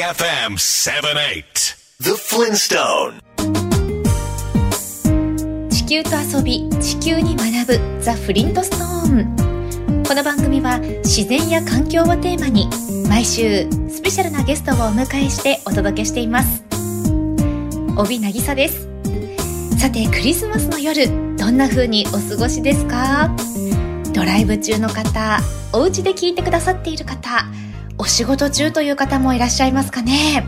FM 78 The Flintstone. 地球と遊び地球に学ぶザ・フリントストーンこの番組は自然や環境をテーマに毎週スペシャルなゲストをお迎えしてお届けしています。帯渚です。さてクリスマスの夜どんな風にお過ごしですか？ドライブ中の方お家で聞いてくださっている方お仕事中という方もいらっしゃいますかね。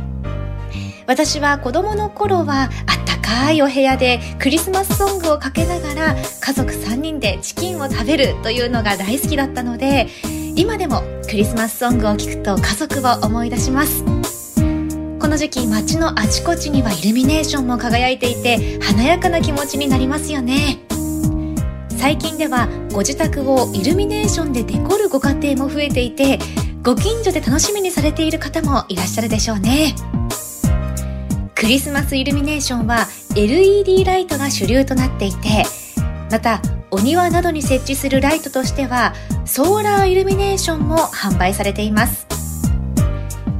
私は子供の頃はあったかいお部屋でクリスマスソングをかけながら家族3人でチキンを食べるというのが大好きだったので今でもクリスマスソングを聴くと家族を思い出します。この時期街のあちこちにはイルミネーションも輝いていて華やかな気持ちになりますよね。最近ではご自宅をイルミネーションでデコるご家庭も増えていてご近所で楽しみにされている方もいらっしゃるでしょうね。クリスマスイルミネーションは LED ライトが主流となっていてまたお庭などに設置するライトとしてはソーラーイルミネーションも販売されています。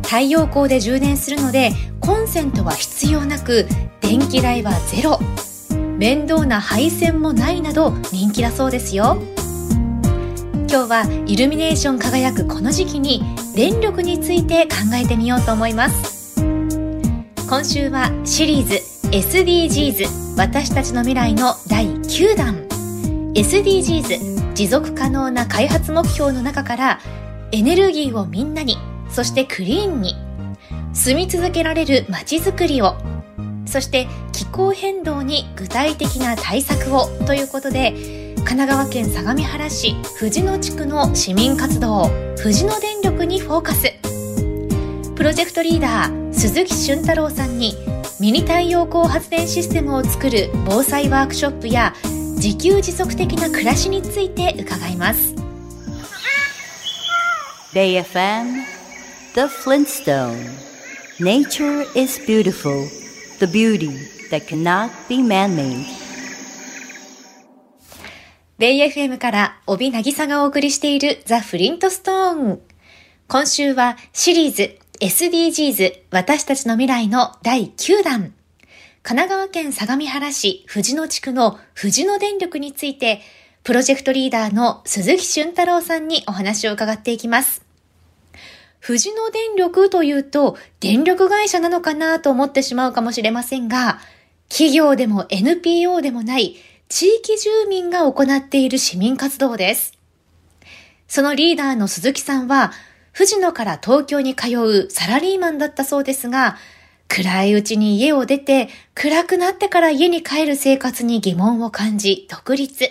太陽光で充電するのでコンセントは必要なく電気代はゼロ。面倒な配線もないなど人気だそうですよ。今日はイルミネーション輝くこの時期に電力について考えてみようと思います。今週はシリーズ SDGs 私たちの未来の第9弾。SDGs 持続可能な開発目標の中からエネルギーをみんなにそしてクリーンに住み続けられる街づくりをそして気候変動に具体的な対策をということで神奈川県相模原市藤野地区の市民活動藤野電力にフォーカス。プロジェクトリーダー鈴木俊太郎さんにミニ太陽光発電システムを作る防災ワークショップや自給自足的な暮らしについて伺います。BayFM The Flintstone. Nature is beautiful The beauty that cannot be man-made. ベイ FM から帯渚がお送りしているザ・フリントストーン。今週はシリーズ SDGs 私たちの未来の第9弾。神奈川県相模原市藤野地区の藤野電力について、プロジェクトリーダーの鈴木俊太郎さんにお話を伺っていきます。藤野電力というと電力会社なのかなと思ってしまうかもしれませんが、企業でも NPO でもない地域住民が行っている市民活動です。そのリーダーの鈴木さんは、藤野から東京に通うサラリーマンだったそうですが、暗いうちに家を出て、暗くなってから家に帰る生活に疑問を感じ、独立。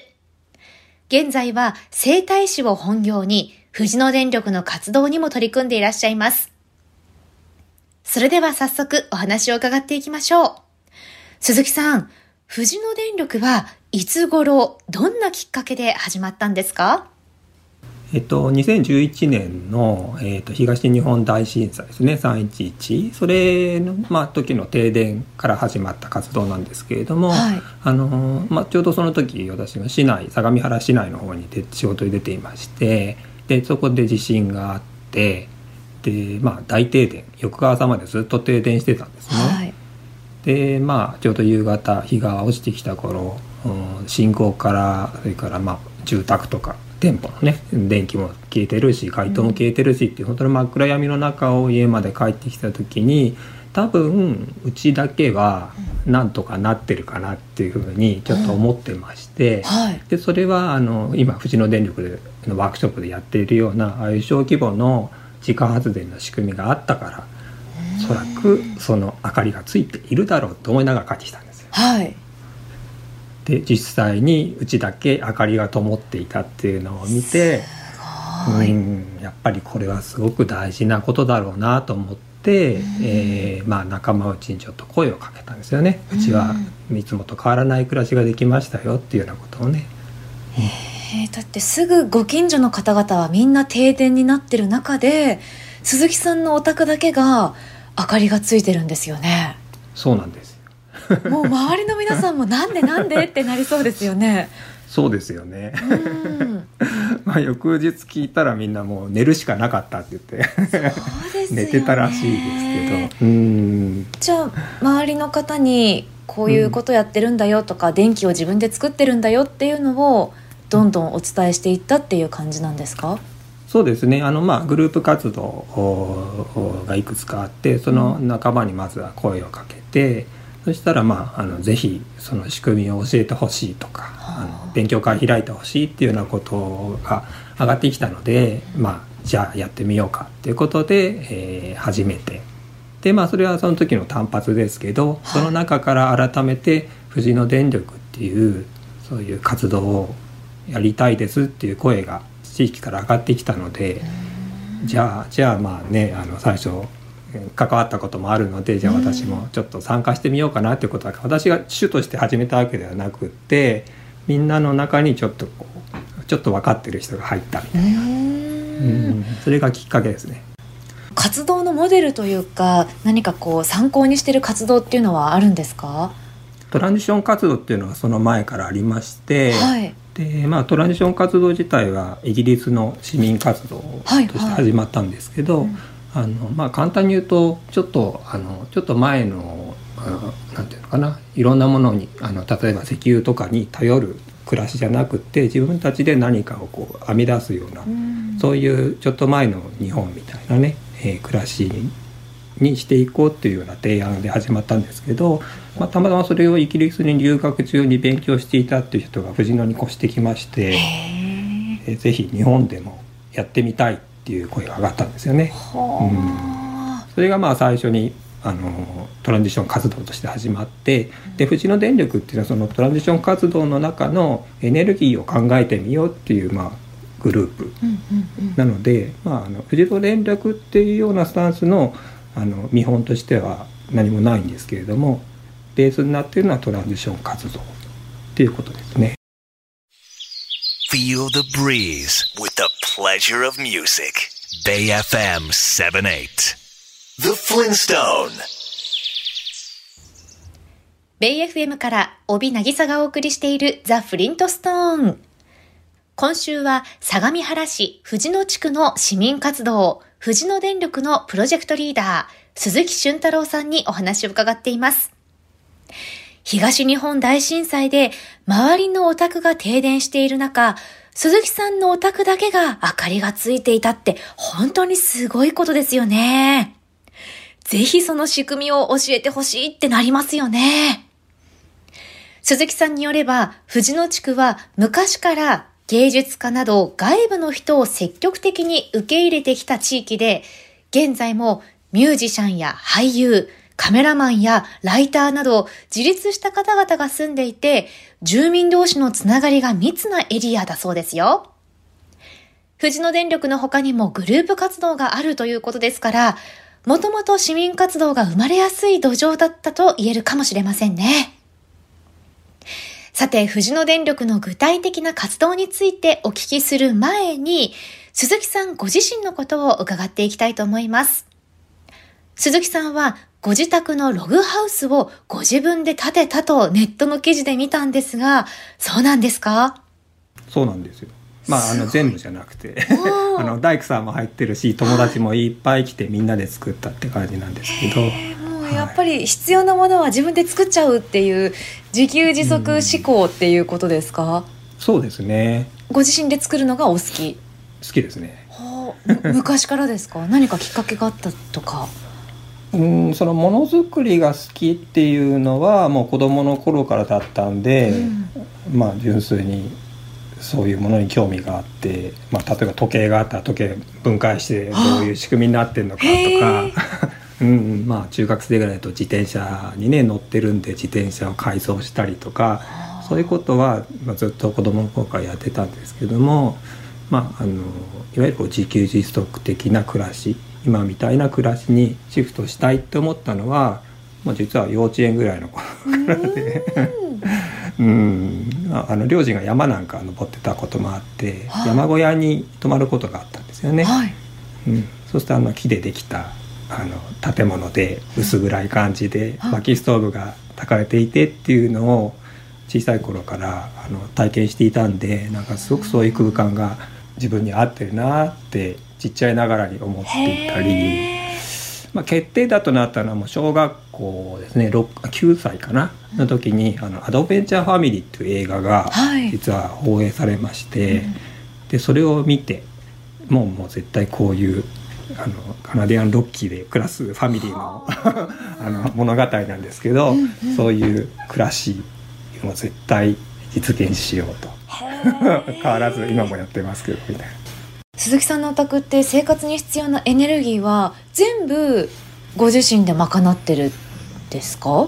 現在は生態師を本業に、藤野電力の活動にも取り組んでいらっしゃいます。それでは早速お話を伺っていきましょう。鈴木さん、藤野電力はいつ頃、どんなきっかけで始まったんですか？えっと、2011年の、えっと、東日本大震災ですね。311それの、まあ、時の停電から始まった活動なんですけれども、はい、あのまあ、ちょうどその時私は市内相模原市内の方に仕事に出ていましてでそこで地震があってで、まあ、大停電。翌朝までずっと停電してたんですね。はい、でまあちょうど夕方日が落ちてきた頃信号からそれからまあ住宅とか店舗のね電気も消えてるし街灯も消えてるしっていう、本当に真っ暗闇の中を家まで帰ってきた時に多分うちだけはなんとかなってるかなっていうふうにちょっと思ってまして、はい、でそれはあの今藤野電力のワークショップでやっているようなああいう小規模の自家発電の仕組みがあったからおそらくその明かりがついているだろうと思いながら帰ってきたんですよ。はいで実際にうちだけ明かりが灯っていたっていうのを見てうんやっぱりこれはすごく大事なことだろうなと思って、えー、まあ、仲間内にちょっと声をかけたんですよね。うちはいつもと変わらない暮らしができましたよっていうようなことをね。えだってすぐご近所の方々はみんな停電になってる中で鈴木さんのお宅だけが明かりがついてるんですよね。そうなんです もう周りの皆さんもなんでなんでってなりそうですよね。そうですよね。まあ翌日聞いたらみんなもう寝るしかなかったって言って寝てたらしいですけど。うんじゃあ周りの方にこういうことやってるんだよとか、うん、電気を自分で作ってるんだよっていうのをどんどんお伝えしていったっていう感じなんですか？そうですねあの、まあ、グループ活動がいくつかあってその仲間にまずは声をかけて、そしたら、まあ、あのぜひその仕組みを教えてほしいとか、あ。の勉強会開いてほしいっていうようなことが上がってきたので、まあ、じゃあやってみようかっていうことで、えー、始めて。でまあそれはその時の単発ですけど、その中から改めて富士野電力っていうそういう活動をやりたいですっていう声が地域から上がってきたのでじゃあじゃあまあねあの最初関わったこともあるのでじゃあ私もちょっと参加してみようかなっていうことは私が主として始めたわけではなくってみんなの中にちょっとこうちょっと分かってる人が入ったみたいな。うんそれがきっかけですね。活動のモデルというか何かこう参考にしてる活動っていうのはあるんですか？トランジション活動っていうのはその前からありまして、はい、でまあ、トランジション活動自体はイギリスの市民活動として始まったんですけど、あのまあ、簡単に言うとちょっとあのちょっと前のなんていうのかないろんなものにあの例えば石油とかに頼る暮らしじゃなくて自分たちで何かをこう編み出すような、うん、そういうちょっと前の日本みたいなね、えー、暮らしにしていこうっていうような提案で始まったんですけど、まあ、たまたまそれをイギリスに留学中に勉強していたっていう人が藤野に越してきましてえぜひ日本でもやってみたいっていう声が上がったんですよね。うん、それがまあ最初にあのトランジション活動として始まってで藤野電力っていうのはそのトランジション活動の中のエネルギーを考えてみようっていうまあグループなので、まあ、あの藤野電力っていうようなスタンスのあの見本としては何もないんですけれどもベースになっているのはトランジション活動っていうことですね。Feel the breeze with the pleasure of music. Bay FM 78. The Flintstone. ベイ FM から帯渚がお送りしているザ・フリントストーン。今週は相模原市藤野地区の市民活動、藤野電力のプロジェクトリーダー、鈴木俊太郎さんにお話を伺っています。東日本大震災で周りのお宅が停電している中、鈴木さんのお宅だけが明かりがついていたって本当にすごいことですよね。ぜひその仕組みを教えてほしいってなりますよね。鈴木さんによれば、藤野地区は昔から芸術家など外部の人を積極的に受け入れてきた地域で、現在もミュージシャンや俳優、カメラマンやライターなど自立した方々が住んでいて、住民同士のつながりが密なエリアだそうですよ。富士野電力の他にもグループ活動があるということですから、もともと市民活動が生まれやすい土壌だったと言えるかもしれませんね。さて、富士野電力の具体的な活動についてお聞きする前に、鈴木さんご自身のことを伺っていきたいと思います。鈴木さんはご自宅のログハウスをご自分で建てたとネットの記事で見たんですが、そうなんですか？そうなんですよ。まあ、あの全部じゃなくて。あの大工さんも入ってるし友達もいっぱい来てみんなで作ったって感じなんですけど。やっぱり必要なものは自分で作っちゃうっていう自給自足思考っていうことですか、うん、そうですね。ご自身で作るのがお好き。好きですね。はあ、昔からですか？何かきっかけがあったとかうんそのものづくりが好きっていうのはもう子供の頃からだったんで、うん、まあ純粋にそういうものに興味があって、まあ、例えば時計があったら時計分解してどういう仕組みになってるのかとか。うん、まあ中学生ぐらいだと自転車にね乗ってるんで自転車を改装したりとかそういうことは、まあ、ずっと子供の頃からやってたんですけども、まあ、あのいわゆるこう自給自足的な暮らし今みたいな暮らしにシフトしたいって思ったのは、まあ、実は幼稚園ぐらいの頃からで。うん。あの両親が山なんか登ってたこともあって、はい、山小屋に泊まることがあったんですよね。はい、うん、そしてあの木でできたあの建物で薄暗い感じで薪ストーブが焚かれていてっていうのを小さい頃からあの体験していたんでなんかすごくそういう空間が自分に合ってるなってちっちゃいながらに思っていたり。まあ、決定だとなったのはもう小学校ですね。9歳かな。の時に「あのアドベンチャーファミリー」っていう映画が実は放映されまして、はい、でそれを見てもうもう絶対こういうあのカナディアンロッキーで暮らすファミリーのあ。の物語なんですけど、うんうん、そういう暮らしを絶対実現しようと。変わらず今もやってますけどみたいな。鈴木さんのお宅って生活に必要なエネルギーは全部ご自身で賄ってるですか？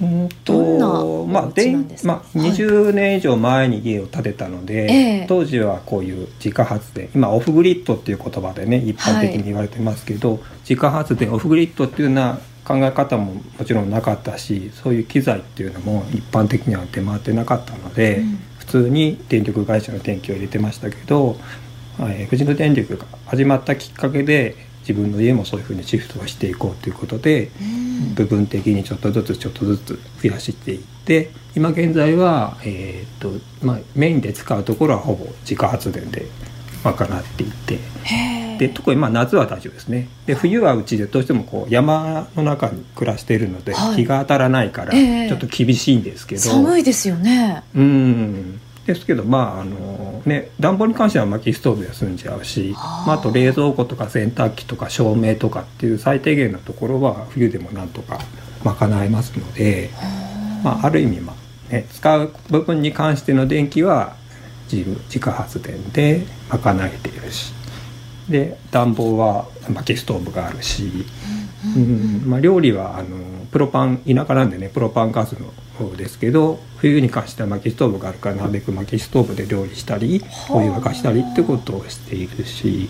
うんとまあでまあ、20年以上前に家を建てたので、はい当時はこういう自家発電今オフグリッドっていう言葉でね一般的に言われてますけど、はい、自家発電オフグリッドっていうような考え方ももちろんなかったしそういう機材っていうのも一般的には出回ってなかったので、うん、普通に電力会社の電気を入れてましたけどえー、富士野電力が始まったきっかけで自分の家もそういうふうにシフトをしていこうということで、部分的にちょっとずつちょっとずつ増やしていって今現在は、えーとまあ、メインで使うところはほぼ自家発電で賄っていてで特にまあ夏は大丈夫ですね。で冬はうちでどうしてもこう山の中に暮らしているので、日が当たらないからちょっと厳しいんですけど、寒いですよね。うんですけどまああのね暖房に関しては薪ストーブで済んじゃうし、まあ、あと冷蔵庫とか洗濯機とか照明とかっていう最低限のところは冬でもなんとか賄えますので、まあ、ある意味、まあね、使う部分に関しての電気は自自家発電で賄えているし。で暖房は薪ストーブがあるし、うん。まあ、料理はあのプロパン田舎なんでねプロパンガスの方ですけど冬に関しては薪ストーブがあるからなるべく薪ストーブで料理したりお湯沸かしたりってことをしているし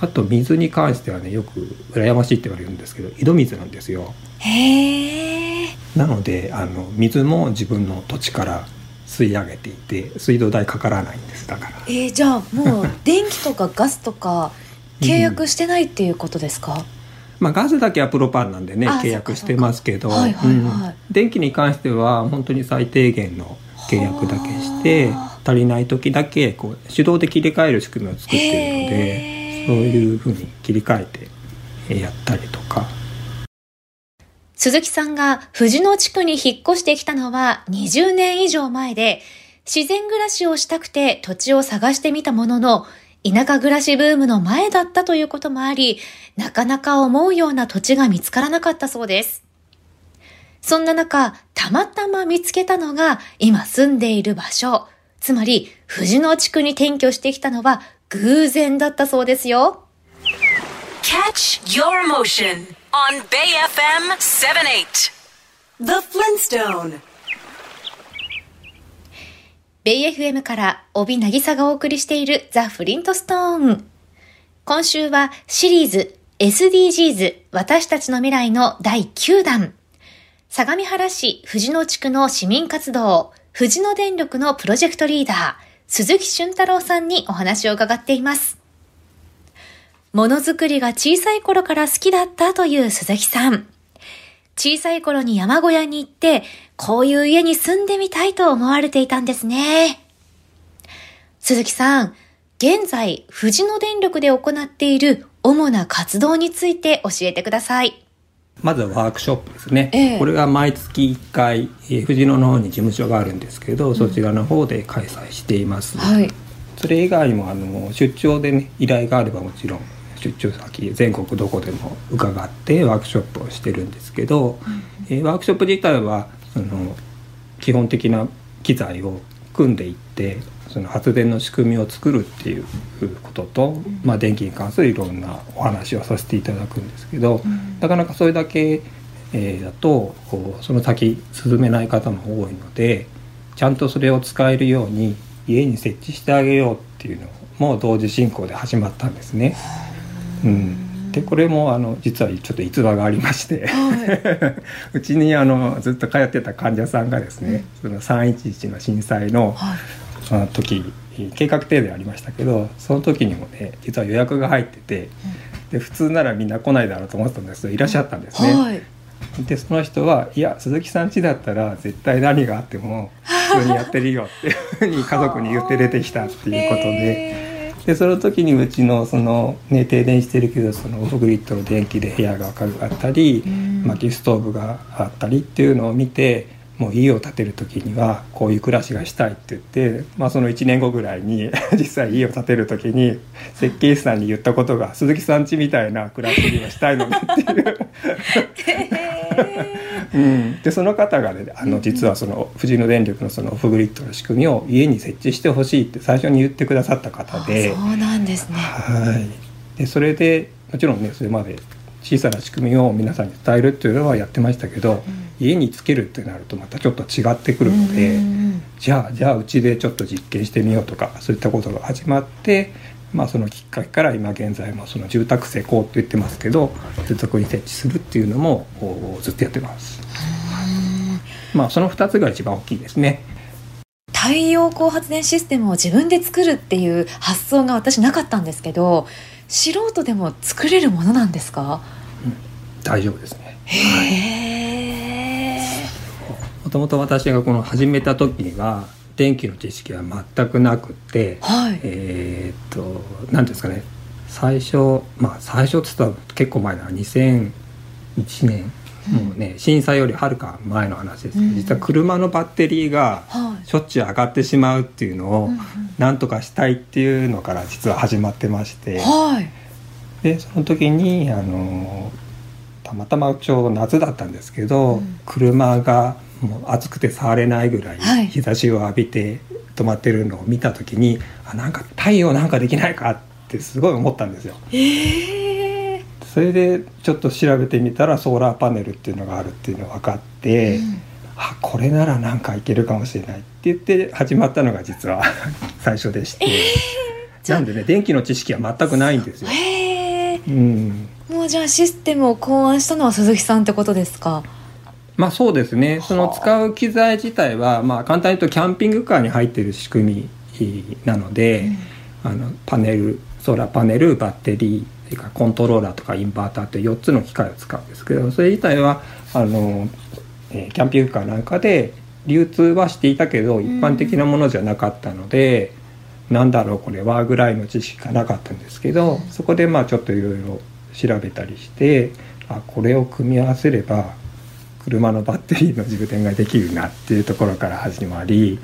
あと水に関してはねよく羨ましいって言われるんですけど井戸水なんですよ。へなのであの水も自分の土地から吸い上げていて水道代かからないんですだから。えー、じゃあもう 電気とかガスとか契約してないっていうことですか、うんまあ、ガスだけはプロパンなんでね契約してますけど、はいはいはい、電気に関しては本当に最低限の契約だけして足りない時だけこう手動で切り替える仕組みを作っているのでそういうふうに切り替えてやったりとか。鈴木さんが藤野地区に引っ越してきたのは20年以上前で、自然暮らしをしたくて土地を探してみたものの、田舎暮らしブームの前だったということもあり、なかなか思うような土地が見つからなかったそうです。そんな中、たまたま見つけたのが今住んでいる場所。つまり、藤野地区に転居してきたのは偶然だったそうですよ。Catch your motion on BayFM78 The Flintstone ベイ FM から帯渚がお送りしているザ・フリントストーン。今週はシリーズ SDGs 私たちの未来の第9弾。相模原市藤野地区の市民活動、藤野電力のプロジェクトリーダー、鈴木俊太郎さんにお話を伺っています。ものづくりが小さい頃から好きだったという鈴木さん。小さい頃に山小屋に行って、こういう家に住んでみたいと思われていたんですね。鈴木さん、現在、富士野電力で行っている主な活動について教えてください。まずはワークショップですね。ええ、これが毎月1回、えー、富士野の方に事務所があるんですけど、そちらの方で開催しています。はい、それ以外もあの出張でね依頼があればもちろん出張先全国どこでも伺ってワークショップをしてるんですけど、うん、えー、ワークショップ自体はその基本的な機材を組んでいってその発電の仕組みを作るっていうことと、うん、まあ、電気に関するいろんなお話をさせていただくんですけど、うん、なかなかそれだけ、えー、だとその先進めない方も多いのでちゃんとそれを使えるように家に設置してあげようっていうのも同時進行で始まったんですね。うん、でこれもあの実はちょっと逸話がありまして、はい、うちにあのずっと通ってた患者さんがですね、うん、その311の震災の、はい、その時計画停電ありましたけどその時にもね実は予約が入ってて、うん、で普通ならみんな来ないだろうと思ってたんですけどいらっしゃったんですね。はい。でその人はいや鈴木さん家だったら絶対何があっても普通にやってるよっていうふうに家族に言って出てきたっていうことで。でその時にうちのその、ね、停電してるけどそのオフグリッドの電気で部屋が明るかったり、薪ストーブがあったりっていうのを見てもう家を建てる時にはこういう暮らしがしたいって言って、まあ、その1年後ぐらいに 実際家を建てる時に設計士さんに言ったことが「鈴木さん家みたいな暮らしにはしたいのね」っていううん、でその方がねあの実はその富士野電力のそのオフグリッドの仕組みを家に設置してほしいって最初に言ってくださった方で。そうなんですね。はい。でそれでもちろんねそれまで小さな仕組みを皆さんに伝えるっていうのはやってましたけど、うん、家につけるってなるとまたちょっと違ってくるので、じゃあじゃあうちでちょっと実験してみようとかそういったことが始まってまあ、そのきっかけから今現在もその住宅施工と言ってますけど接続に設置するっていうのもずっとやってます。まあその2つが一番大きいですね。太陽光発電システムを自分で作るっていう発想が私なかったんですけど素人でも作れるものなんですか、うん、大丈夫ですね。へもともと私がこの始めた時には電気の知識は全くなくて、はい、えっと何ですかね。最初まあ最初っつったら結構前だ2001年。もうね震災よりはるか前の話ですけど、うん、実は車のバッテリーがしょっちゅう上がってしまうっていうのをなんとかしたいっていうのから実は始まってまして、はい、でその時にあのたまたまちょうど夏だったんですけど、うん、車がもう暑くて触れないぐらい日差しを浴びて止まってるのを見た時に、はい、あなんか太陽なんかできないかってすごい思ったんですよ。えー、それでちょっと調べてみたらソーラーパネルっていうのがあるっていうのが分かって、うん、あこれならなんかいけるかもしれないって言って始まったのが実は 最初でして、えー、なんでね電気の知識は全くないんですよ。えー、うん、もうじゃあシステムを考案したのは鈴木さんってことですか？まあそうですね。その使う機材自体は、まあ、簡単に言うとキャンピングカーに入っている仕組みなので、うん、あのパネルソーラーパネルバッテリーそれからコントローラーとかインバーターって4つの機械を使うんですけどそれ自体はあの、えー、キャンピングカーなんかで流通はしていたけど一般的なものじゃなかったので、うん、なんだろうこれはぐらいの知識がなかったんですけどそこでまあちょっといろいろ調べたりしてあこれを組み合わせれば車のバッテリーの充電ができるなっていうところから始まり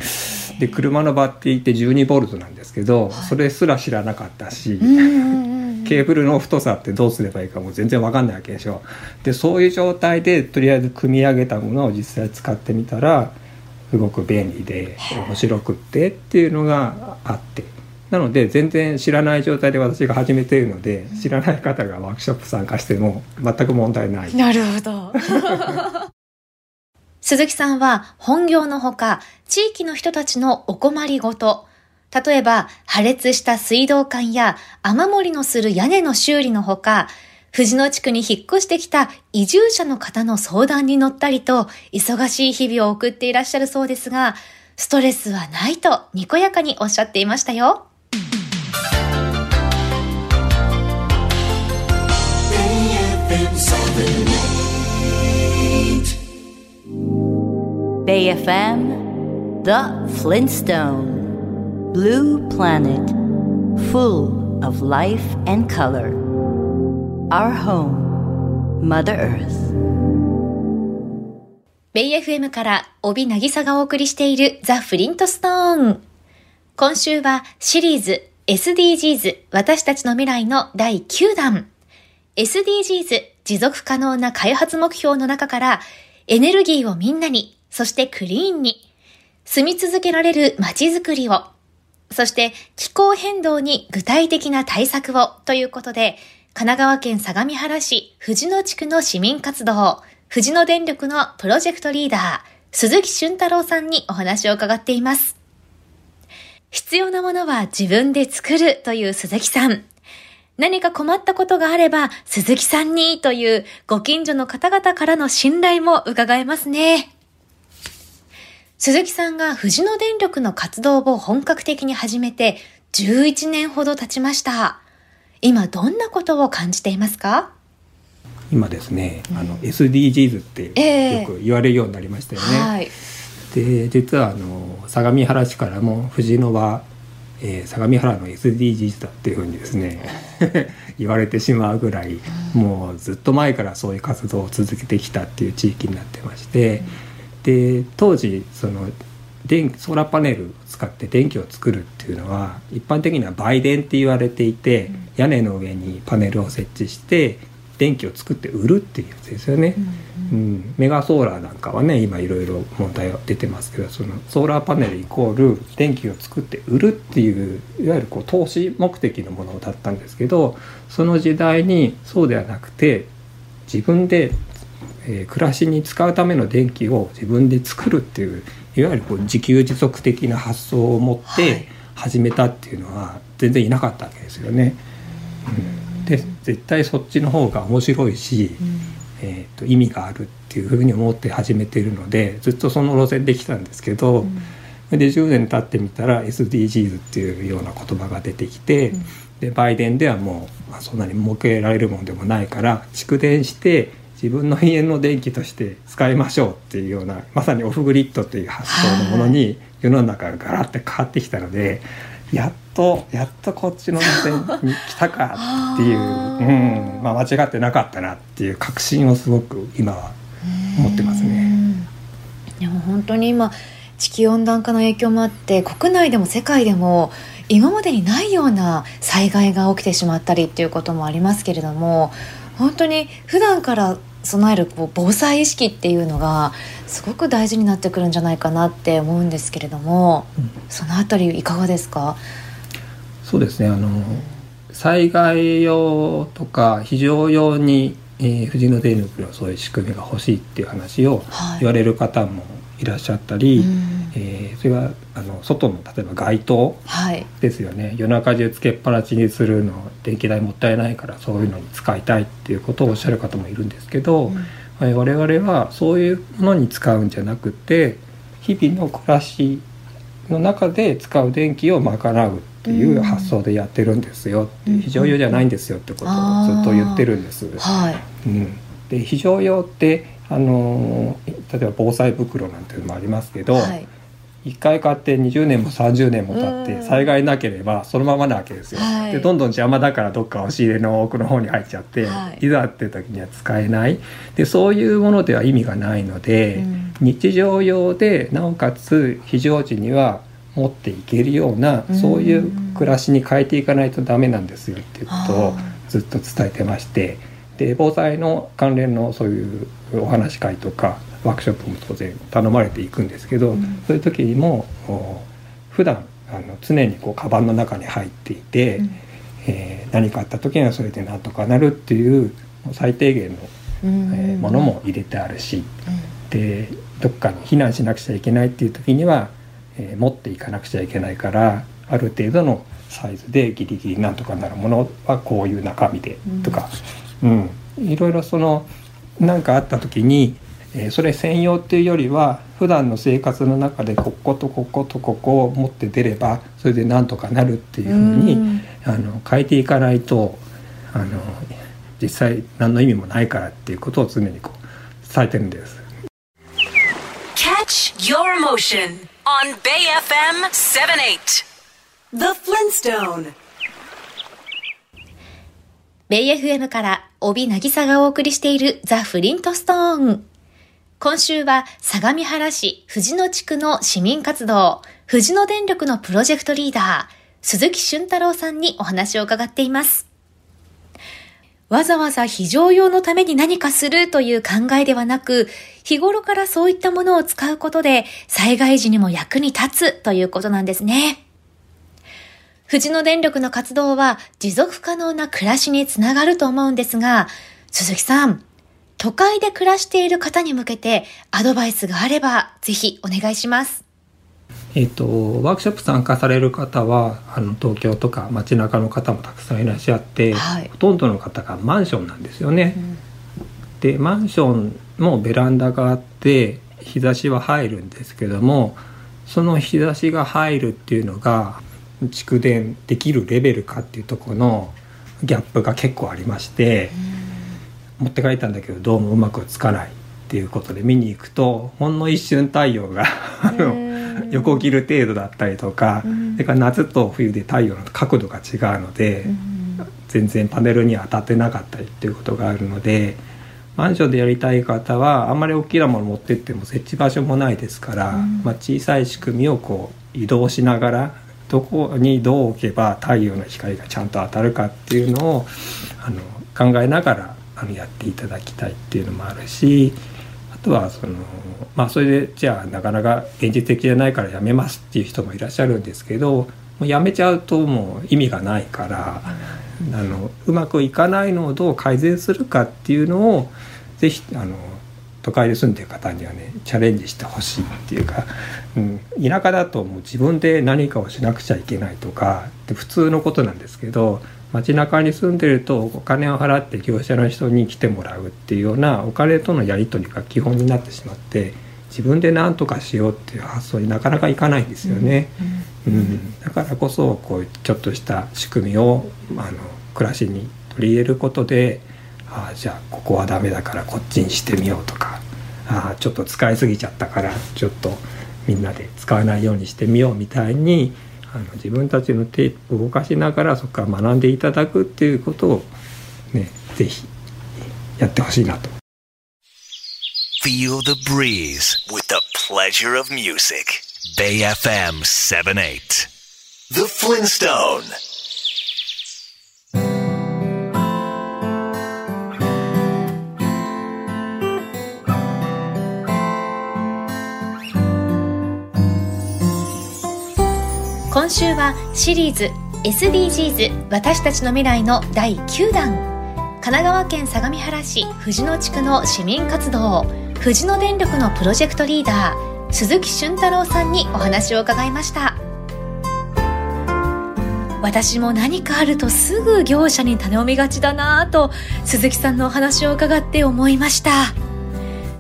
で車のバッテリーって12ボルトなんですけど、それすら知らなかったし、ケーブルの太さってどうすればいいかも全然わかんないわけでしょ。でそういう状態でとりあえず組み上げたものを実際使ってみたらすごく便利で面白くってっていうのがあってなので全然知らない状態で私が始めているので知らない方がワークショップ参加しても全く問題ない。なるほど。鈴木さんは本業のほか地域の人たちのお困りごと、例えば破裂した水道管や雨漏りのする屋根の修理のほか、藤野地区に引っ越してきた移住者の方の相談に乗ったりと、忙しい日々を送っていらっしゃるそうですが、ストレスはないとにこやかにおっしゃっていましたよ。Bay FM The Flintstone Blue Planet Full of life and color Our home Mother Earth ベイ FM から帯渚がお送りしているザ・フリントストーン今週はシリーズ SDGs 私たちの未来の第9弾 SDGs 持続可能な開発目標の中からエネルギーをみんなに、そしてクリーンに、住み続けられる街づくりを、そして気候変動に具体的な対策をということで、神奈川県相模原市藤野地区の市民活動、藤野電力のプロジェクトリーダー、鈴木俊太郎さんにお話を伺っています。必要なものは自分で作るという鈴木さん。何か困ったことがあれば、鈴木さんにというご近所の方々からの信頼も伺えますね。鈴木さんが富士野電力の活動を本格的に始めて11年ほど経ちました。今どんなことを感じていますか？今ですね、あの SDGs ってよく言われるようになりましたよね。えーはい、で実はあの相模原市からも藤野は、えー、相模原の SDGs だっていうふうにですね 言われてしまうぐらい、もうずっと前からそういう活動を続けてきたっていう地域になってまして、で当時その電ソーラーパネルを使って電気を作るっていうのは一般的には売電って言われていて、屋根の上にパネルを設置して電気を作って売るっていうやつですよね、うん、うん、メガソーラーなんかはね今いろいろ問題は出てますけどそのソーラーパネルイコール電気を作って売るっていういわゆるこう投資目的のものだったんですけどその時代にそうではなくて自分で、えー、暮らしに使うための電気を自分で作るっていういわゆるこう自給自足的な発想を持って始めたっていうのは全然いなかったわけですよね。うんで絶対そっちの方が面白いし、うん、えーと、意味があるっていうふうに思って始めているのでずっとその路線できたんですけど、うん、で10年経ってみたら SDGs っていうような言葉が出てきて、うん、で売電ではもう、まあ、そんなに設けられるもんでもないから蓄電して自分の家の電気として使いましょうっていうようなまさにオフグリッドという発想のものに世の中がガラッて変わってきたので。やっとやっとこっちの路線に来たかっていう、うん。まあ、間違ってなかったなっていう確信をすごく今は持ってますね。いや本当に今地球温暖化の影響もあって国内でも世界でも今までにないような災害が起きてしまったりっていうこともありますけれども本当に普段から備えるこう防災意識っていうのがすごく大事になってくるんじゃないかなって思うんですけれども、うん、そのあたりいかがですか？そうですねあの災害用とか非常用に、えー、富士野電力のそういう仕組みが欲しいっていう話を言われる方もいらっしゃったり、はい、えー、それはあの外の例えば街灯ですよね、はい、夜中中つけっぱなしにするの電気代もったいないからそういうのに使いたいっていうことをおっしゃる方もいるんですけど、うん。はい、我々はそういうものに使うんじゃなくて日々の暮らしの中で使う電気を賄うっていう発想でやってるんですよ、うん、非常用じゃないんですよってことをずっと言ってるんです。はい。うん、で非常用ってあの例えば防災袋なんていうのもありますけど、はい、1回買って20年も30年も経って災害なければそのままなわけですよ。はい、でどんどん邪魔だからどっか押し入れの奥の方に入っちゃって、はい、いざって時には使えない。でそういうものでは意味がないので、うん、日常用でなおかつ非常時には持っていけるような、うん、そういう暮らしに変えていかないとダメなんですよっていうことをずっと伝えてましてで防災の関連のそういうお話し会とかワークショップも当然頼まれていくんですけど、うん、そういう時にも普段あの常にこうカバンの中に入っていて、うん、えー、何かあった時にはそれでなんとかなるっていう最低限の、えー、ものも入れてあるし、うん、でどっかに避難しなくちゃいけないっていう時には、えー、持っていかなくちゃいけないからある程度のサイズでギリギリなんとかなるものはこういう中身でとか、うん、いろいろその何かあった時にえー、それ専用っていうよりは普段の生活の中でこことこことここを持って出ればそれでなんとかなるっていうふうにあの変えていかないとあの実際何の意味もないからっていうことを常にこう伝えてるんです。Catch your motion on Bay FM 78 The Flintstone ベイ FM から帯渚がお送りしているザ・フリントストーン。今週は相模原市藤野地区の市民活動、藤野電力のプロジェクトリーダー、鈴木俊太郎さんにお話を伺っています。わざわざ非常用のために何かするという考えではなく、日頃からそういったものを使うことで災害時にも役に立つということなんですね。藤野電力の活動は持続可能な暮らしにつながると思うんですが、鈴木さん、都会で暮らしている方に向けてアドバイスがあればぜひお願いします。えっと、ワークショップ参加される方はあの東京とか街中の方もたくさんいらっしゃって、はい、ほとんどの方がマンションなんですよね。うん、でマンションもベランダがあって日差しは入るんですけどもその日差しが入るっていうのが蓄電できるレベルかっていうところのギャップが結構ありまして。うん持って帰ったんだけどどうもうまくつかないっていうことで見に行くとほんの一瞬太陽があの横切る程度だったりとか、それから夏と冬で太陽の角度が違うので、全然パネルに当たってなかったりっていうことがあるので。マンションでやりたい方はあんまり大きなもの持ってっても設置場所もないですから、うん、まあ、小さい仕組みをこう移動しながらどこにどう置けば太陽の光がちゃんと当たるかっていうのをあの考えながらあのやっていただきたいっていうのもあるしあとはそのまあそれでじゃあなかなか現実的じゃないからやめますっていう人もいらっしゃるんですけどもうやめちゃうともう意味がないから。あのうまくいかないのをどう改善するかっていうのをぜひあの都会で住んでる方にはねチャレンジしてほしいっていうか、うん、田舎だともう自分で何かをしなくちゃいけないとかって普通のことなんですけど街中に住んでるとお金を払って業者の人に来てもらうっていうようなお金とのやり取りが基本になってしまって自分で何とかしようっていう発想になかなかいかないんですよね。うん、うん、だからこそこうちょっとした仕組みをあの暮らしに取り入れることでああじゃあここはダメだからこっちにしてみようとかああちょっと使いすぎちゃったからちょっとみんなで使わないようにしてみようみたいにあの自分たちの手を動かしながらそこから学んでいただくっていうことをね是非やってほしいなと。Feel the breeze with the pleasure of music. Bay FM 78. The Flintstone. 週はシリーズ SDGs 私たちの未来の第9弾。神奈川県相模原市藤野地区の市民活動。藤野電力のプロジェクトリーダー鈴木俊太郎さんにお話を伺いました。私も何かあるとすぐ業者に頼みがちだなぁと鈴木さんのお話を伺って思いました。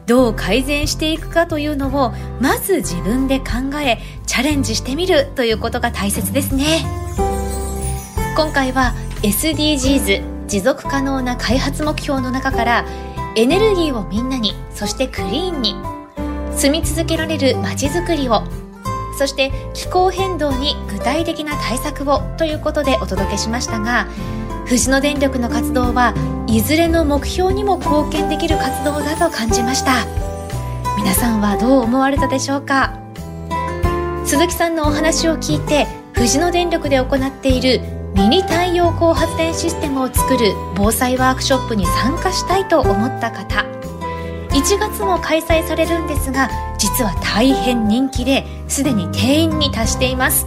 どう改善していくかというのをまず自分で考えチャレンジしてみるということが大切ですね。今回は SDGs 持続可能な開発目標の中からエネルギーをみんなにそしてクリーンに住み続けられる街づくりをそして気候変動に具体的な対策をということでお届けしましたが藤野電力の活動はいずれの目標にも貢献できる活動だと感じました。皆さんはどう思われたでしょうか？鈴木さんのお話を聞いて藤野電力で行っているミニ太陽光発電システムを作る防災ワークショップに参加したいと思った方。1月も開催されるんですが実は大変人気ですでに定員に達しています。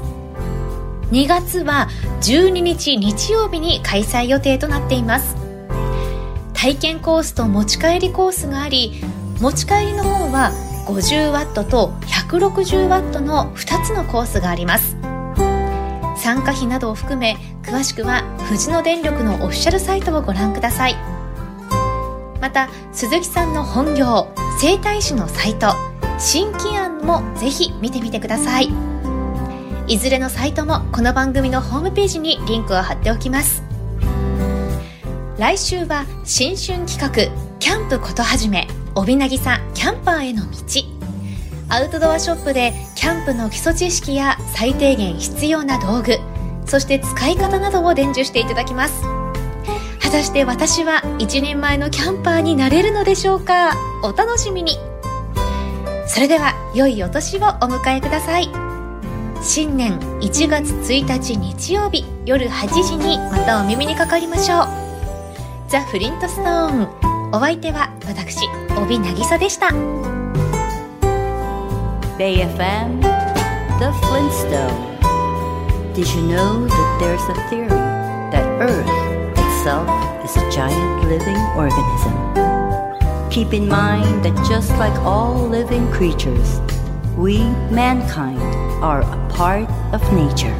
2月は12日日曜日に開催予定となっています。体験コースと持ち帰りコースがあり持ち帰りの方は 50W と 160W の2つのコースがあります。参加費などを含め詳しくは富士野電力のオフィシャルサイトをご覧ください。また鈴木さんの本業整体師のサイト新規案もぜひ見てみてください。いずれのサイトもこの番組のホームページにリンクを貼っておきます。来週は新春企画キャンプことはじめ帯渚キャンパーへの道。アウトドアショップでキャンプの基礎知識や最低限必要な道具そして使い方などを伝授していただきます。果たして私は1年前のキャンパーになれるのでしょうか？お楽しみに。それでは良いお年をお迎えください。新年1月1日日曜日夜8時にまたお耳にかかりましょう。ザ・フリントストーンお相手は私帯渚でした Bay FM The Flintstone Did you know that there's a theory that Earth itself is a giant living organism? Keep in mind that just like all living creatures, we, mankind, are a part of nature.